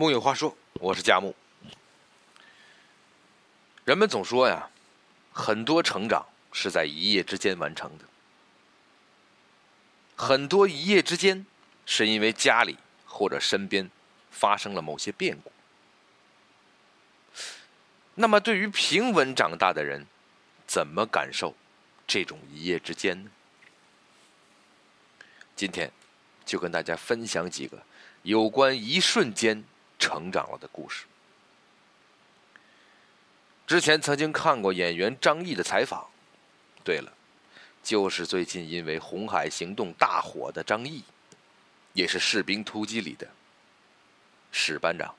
木有话说，我是佳木。人们总说呀，很多成长是在一夜之间完成的，很多一夜之间是因为家里或者身边发生了某些变故。那么，对于平稳长大的人，怎么感受这种一夜之间呢？今天就跟大家分享几个有关一瞬间。成长了的故事。之前曾经看过演员张译的采访，对了，就是最近因为《红海行动》大火的张译，也是《士兵突击》里的史班长。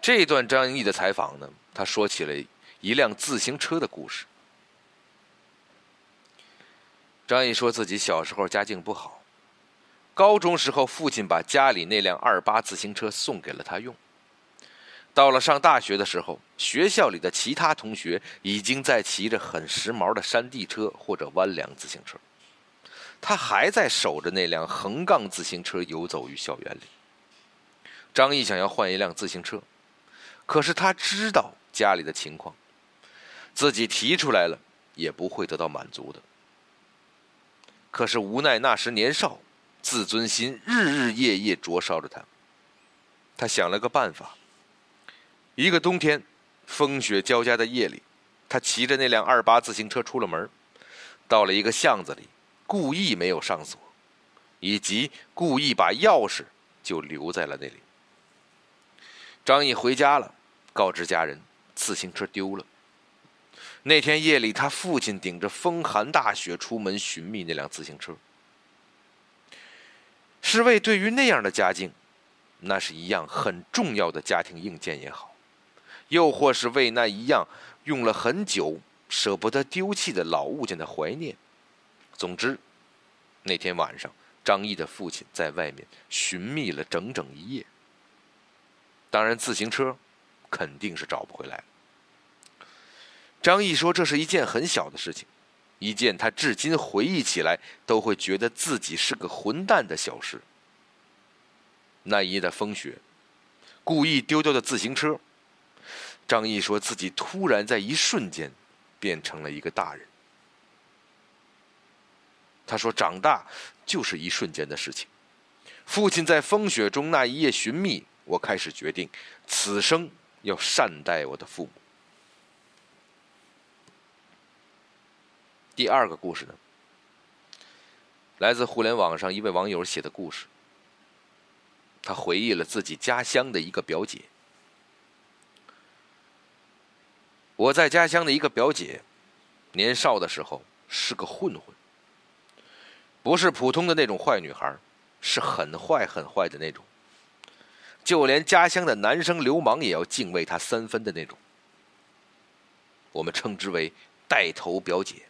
这段张译的采访呢，他说起了一辆自行车的故事。张译说自己小时候家境不好。高中时候，父亲把家里那辆二八自行车送给了他用。到了上大学的时候，学校里的其他同学已经在骑着很时髦的山地车或者弯梁自行车，他还在守着那辆横杠自行车游走于校园里。张毅想要换一辆自行车，可是他知道家里的情况，自己提出来了也不会得到满足的。可是无奈那时年少。自尊心日日夜夜灼烧着他。他想了个办法。一个冬天，风雪交加的夜里，他骑着那辆二八自行车出了门，到了一个巷子里，故意没有上锁，以及故意把钥匙就留在了那里。张毅回家了，告知家人自行车丢了。那天夜里，他父亲顶着风寒大雪出门寻觅那辆自行车。是为对于那样的家境，那是一样很重要的家庭硬件也好，又或是为那一样用了很久舍不得丢弃的老物件的怀念。总之，那天晚上，张毅的父亲在外面寻觅了整整一夜。当然，自行车肯定是找不回来了。张毅说：“这是一件很小的事情。”一件他至今回忆起来都会觉得自己是个混蛋的小事。那一夜的风雪，故意丢掉的自行车。张毅说自己突然在一瞬间变成了一个大人。他说：“长大就是一瞬间的事情。”父亲在风雪中那一夜寻觅，我开始决定，此生要善待我的父母。第二个故事呢，来自互联网上一位网友写的故事。他回忆了自己家乡的一个表姐。我在家乡的一个表姐，年少的时候是个混混，不是普通的那种坏女孩，是很坏很坏的那种，就连家乡的男生流氓也要敬畏她三分的那种。我们称之为带头表姐。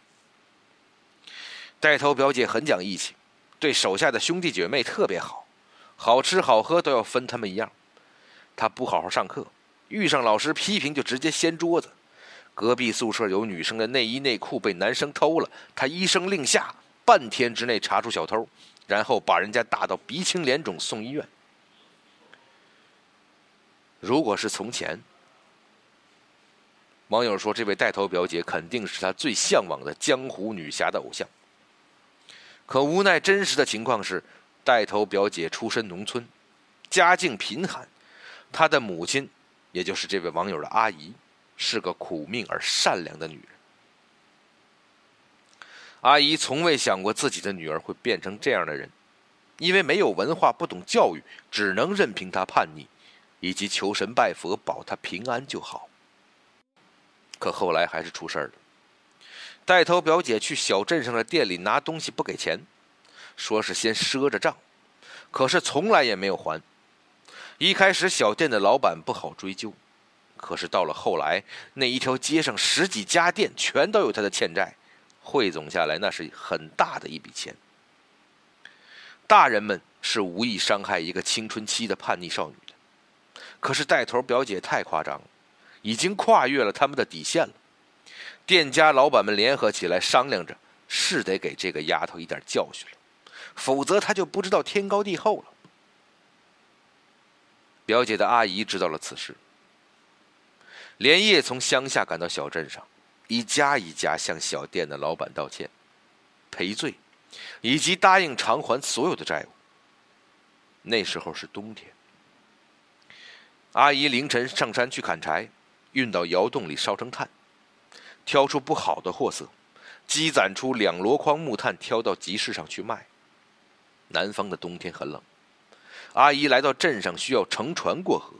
带头表姐很讲义气，对手下的兄弟姐妹特别好，好吃好喝都要分他们一样。她不好好上课，遇上老师批评就直接掀桌子。隔壁宿舍有女生的内衣内裤被男生偷了，她一声令下，半天之内查出小偷，然后把人家打到鼻青脸肿送医院。如果是从前，网友说这位带头表姐肯定是他最向往的江湖女侠的偶像。可无奈，真实的情况是，带头表姐出身农村，家境贫寒，她的母亲，也就是这位网友的阿姨，是个苦命而善良的女人。阿姨从未想过自己的女儿会变成这样的人，因为没有文化、不懂教育，只能任凭她叛逆，以及求神拜佛保她平安就好。可后来还是出事了。带头表姐去小镇上的店里拿东西不给钱，说是先赊着账，可是从来也没有还。一开始小店的老板不好追究，可是到了后来，那一条街上十几家店全都有他的欠债，汇总下来那是很大的一笔钱。大人们是无意伤害一个青春期的叛逆少女的，可是带头表姐太夸张了，已经跨越了他们的底线了。店家老板们联合起来商量着，是得给这个丫头一点教训了，否则她就不知道天高地厚了。表姐的阿姨知道了此事，连夜从乡下赶到小镇上，一家一家向小店的老板道歉、赔罪，以及答应偿还所有的债务。那时候是冬天，阿姨凌晨上山去砍柴，运到窑洞里烧成炭，挑出不好的货色，积攒出两箩筐木炭，挑到集市上去卖。南方的冬天很冷。阿姨来到镇上，需要乘船过河，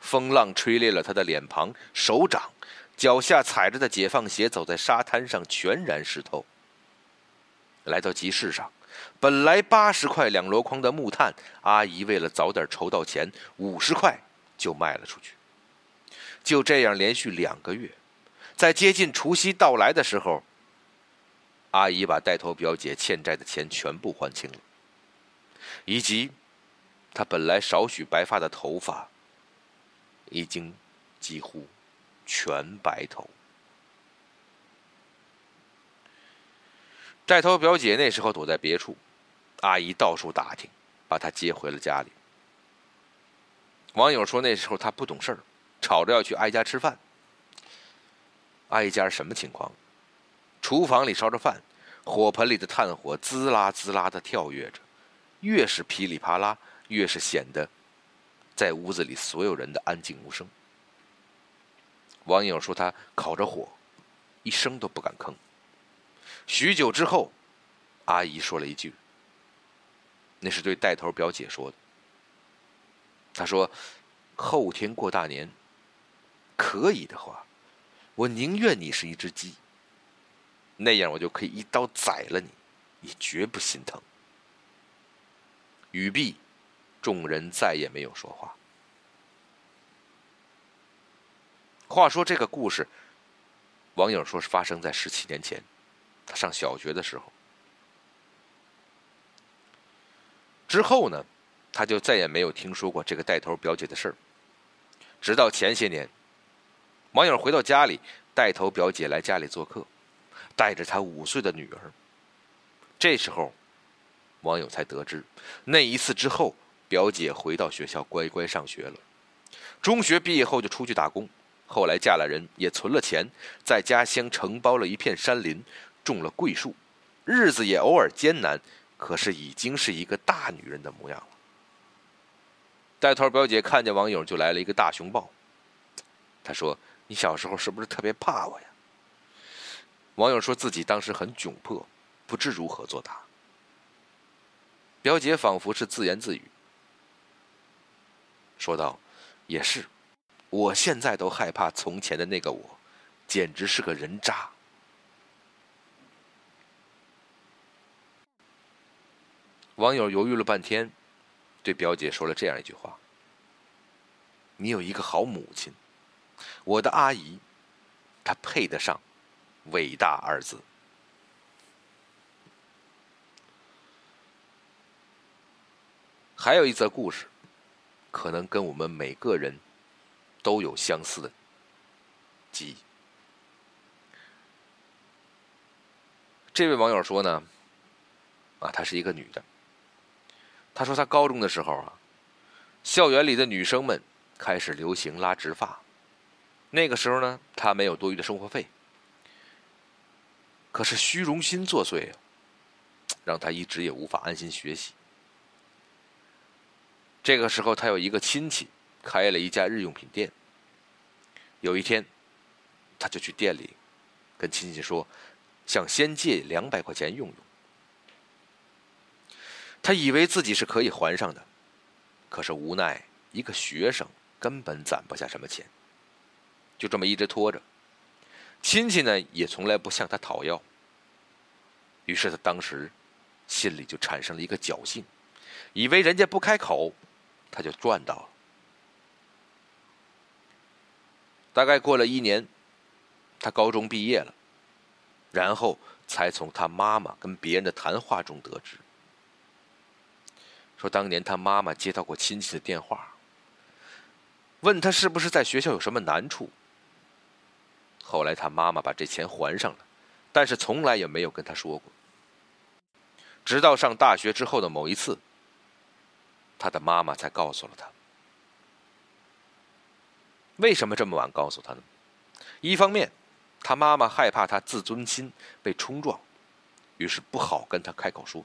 风浪吹裂了她的脸庞、手掌，脚下踩着的解放鞋走在沙滩上，全然湿透。来到集市上，本来八十块两箩筐的木炭，阿姨为了早点筹到钱，五十块就卖了出去。就这样连续两个月，在接近除夕到来的时候，阿姨把带头表姐欠债的钱全部还清了，以及。她本来少许白发的头发，已经几乎全白头。带头表姐那时候躲在别处，阿姨到处打听，把她接回了家里。网友说那时候她不懂事儿，吵着要去挨家吃饭。挨家什么情况？厨房里烧着饭，火盆里的炭火滋啦滋啦的跳跃着，越是噼里啪啦。越是显得，在屋子里所有人的安静无声。网友说他烤着火，一声都不敢吭。许久之后，阿姨说了一句：“那是对带头表姐说的。”她说：“后天过大年，可以的话，我宁愿你是一只鸡，那样我就可以一刀宰了你，你绝不心疼。”语毕。众人再也没有说话。话说这个故事，网友说是发生在十七年前，他上小学的时候。之后呢，他就再也没有听说过这个带头表姐的事儿。直到前些年，网友回到家里，带头表姐来家里做客，带着她五岁的女儿。这时候，网友才得知，那一次之后。表姐回到学校乖乖上学了，中学毕业后就出去打工，后来嫁了人，也存了钱，在家乡承包了一片山林，种了桂树，日子也偶尔艰难，可是已经是一个大女人的模样了。带头表姐看见网友就来了一个大熊抱，她说：“你小时候是不是特别怕我呀？”网友说自己当时很窘迫，不知如何作答。表姐仿佛是自言自语。说道：“也是，我现在都害怕从前的那个我，简直是个人渣。”网友犹豫了半天，对表姐说了这样一句话：“你有一个好母亲，我的阿姨，她配得上‘伟大’二字。”还有一则故事。可能跟我们每个人都有相似的记忆。这位网友说呢，啊，她是一个女的。她说她高中的时候啊，校园里的女生们开始流行拉直发，那个时候呢，他没有多余的生活费，可是虚荣心作祟，让他一直也无法安心学习。这个时候，他有一个亲戚开了一家日用品店。有一天，他就去店里跟亲戚说，想先借两百块钱用用。他以为自己是可以还上的，可是无奈一个学生根本攒不下什么钱，就这么一直拖着。亲戚呢也从来不向他讨要，于是他当时心里就产生了一个侥幸，以为人家不开口。他就赚到了。大概过了一年，他高中毕业了，然后才从他妈妈跟别人的谈话中得知，说当年他妈妈接到过亲戚的电话，问他是不是在学校有什么难处。后来他妈妈把这钱还上了，但是从来也没有跟他说过。直到上大学之后的某一次。他的妈妈才告诉了他，为什么这么晚告诉他呢？一方面，他妈妈害怕他自尊心被冲撞，于是不好跟他开口说；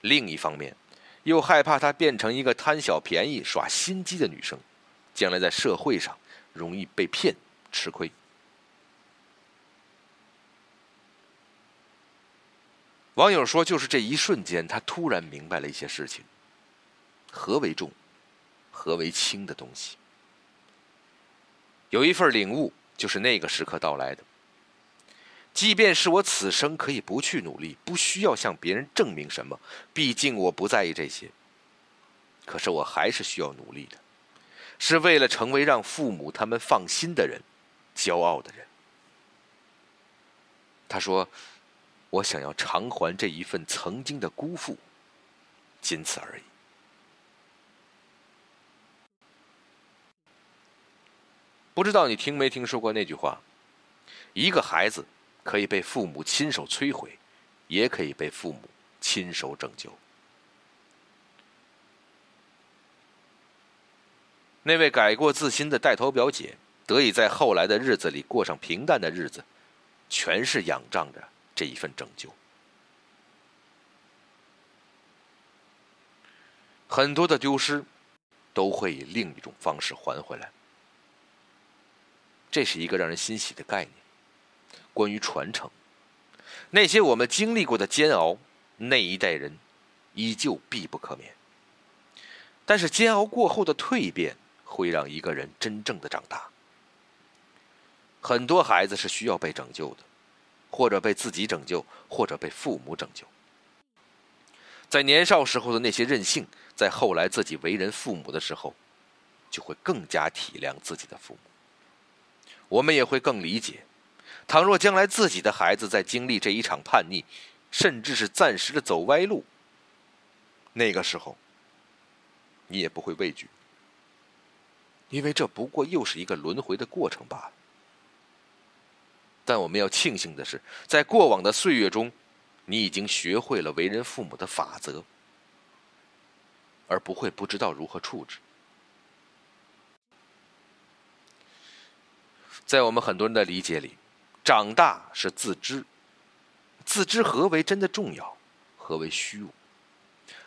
另一方面，又害怕他变成一个贪小便宜、耍心机的女生，将来在社会上容易被骗吃亏。网友说：“就是这一瞬间，他突然明白了一些事情。何为重，何为轻的东西。有一份领悟，就是那个时刻到来的。即便是我此生可以不去努力，不需要向别人证明什么，毕竟我不在意这些。可是我还是需要努力的，是为了成为让父母他们放心的人，骄傲的人。”他说。我想要偿还这一份曾经的辜负，仅此而已。不知道你听没听说过那句话：一个孩子可以被父母亲手摧毁，也可以被父母亲手拯救。那位改过自新的带头表姐，得以在后来的日子里过上平淡的日子，全是仰仗着。这一份拯救，很多的丢失，都会以另一种方式还回来。这是一个让人欣喜的概念。关于传承，那些我们经历过的煎熬，那一代人依旧必不可免。但是煎熬过后的蜕变，会让一个人真正的长大。很多孩子是需要被拯救的。或者被自己拯救，或者被父母拯救。在年少时候的那些任性，在后来自己为人父母的时候，就会更加体谅自己的父母。我们也会更理解，倘若将来自己的孩子在经历这一场叛逆，甚至是暂时的走歪路，那个时候，你也不会畏惧，因为这不过又是一个轮回的过程罢了。但我们要庆幸的是，在过往的岁月中，你已经学会了为人父母的法则，而不会不知道如何处置。在我们很多人的理解里，长大是自知，自知何为真的重要，何为虚无，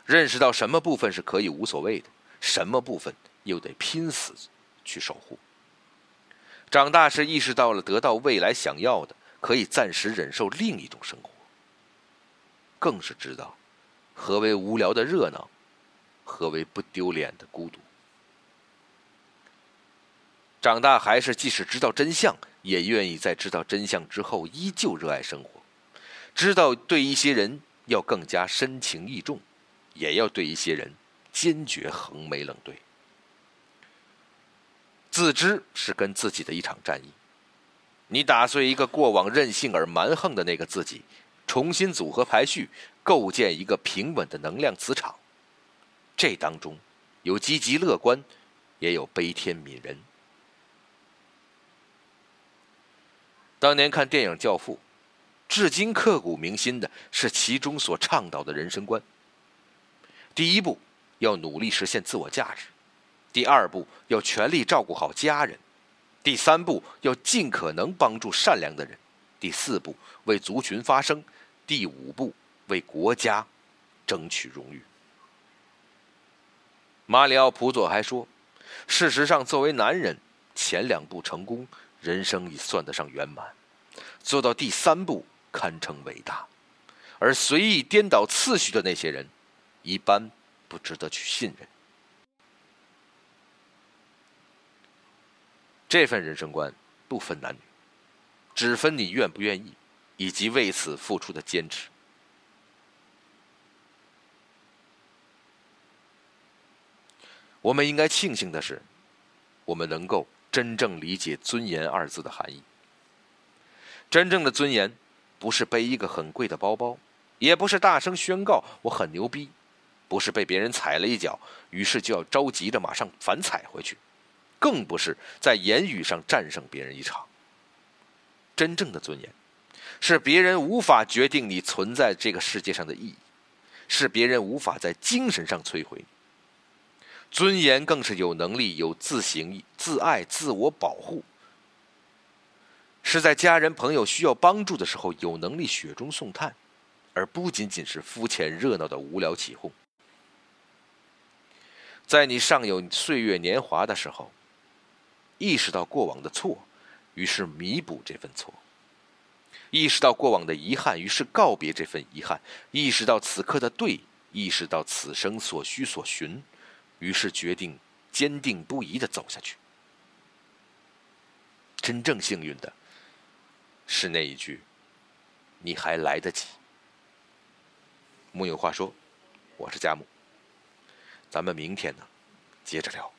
认识到什么部分是可以无所谓的，什么部分又得拼死去守护。长大是意识到了得到未来想要的，可以暂时忍受另一种生活。更是知道何为无聊的热闹，何为不丢脸的孤独。长大还是即使知道真相，也愿意在知道真相之后依旧热爱生活，知道对一些人要更加深情义重，也要对一些人坚决横眉冷对。自知是跟自己的一场战役，你打碎一个过往任性而蛮横的那个自己，重新组合排序，构建一个平稳的能量磁场。这当中有积极乐观，也有悲天悯人。当年看电影《教父》，至今刻骨铭心的是其中所倡导的人生观：第一步，要努力实现自我价值。第二步要全力照顾好家人，第三步要尽可能帮助善良的人，第四步为族群发声，第五步为国家争取荣誉。马里奥·普佐还说：“事实上，作为男人，前两步成功，人生已算得上圆满；做到第三步，堪称伟大。而随意颠倒次序的那些人，一般不值得去信任。”这份人生观不分男女，只分你愿不愿意，以及为此付出的坚持。我们应该庆幸的是，我们能够真正理解“尊严”二字的含义。真正的尊严，不是背一个很贵的包包，也不是大声宣告我很牛逼，不是被别人踩了一脚，于是就要着急的马上反踩回去。更不是在言语上战胜别人一场。真正的尊严，是别人无法决定你存在这个世界上的意义，是别人无法在精神上摧毁你。尊严更是有能力、有自省、自爱、自我保护，是在家人朋友需要帮助的时候有能力雪中送炭，而不仅仅是肤浅热闹的无聊起哄。在你尚有岁月年华的时候，意识到过往的错，于是弥补这份错；意识到过往的遗憾，于是告别这份遗憾；意识到此刻的对，意识到此生所需所寻，于是决定坚定不移的走下去。真正幸运的，是那一句：“你还来得及。”木有话说，我是佳木。咱们明天呢，接着聊。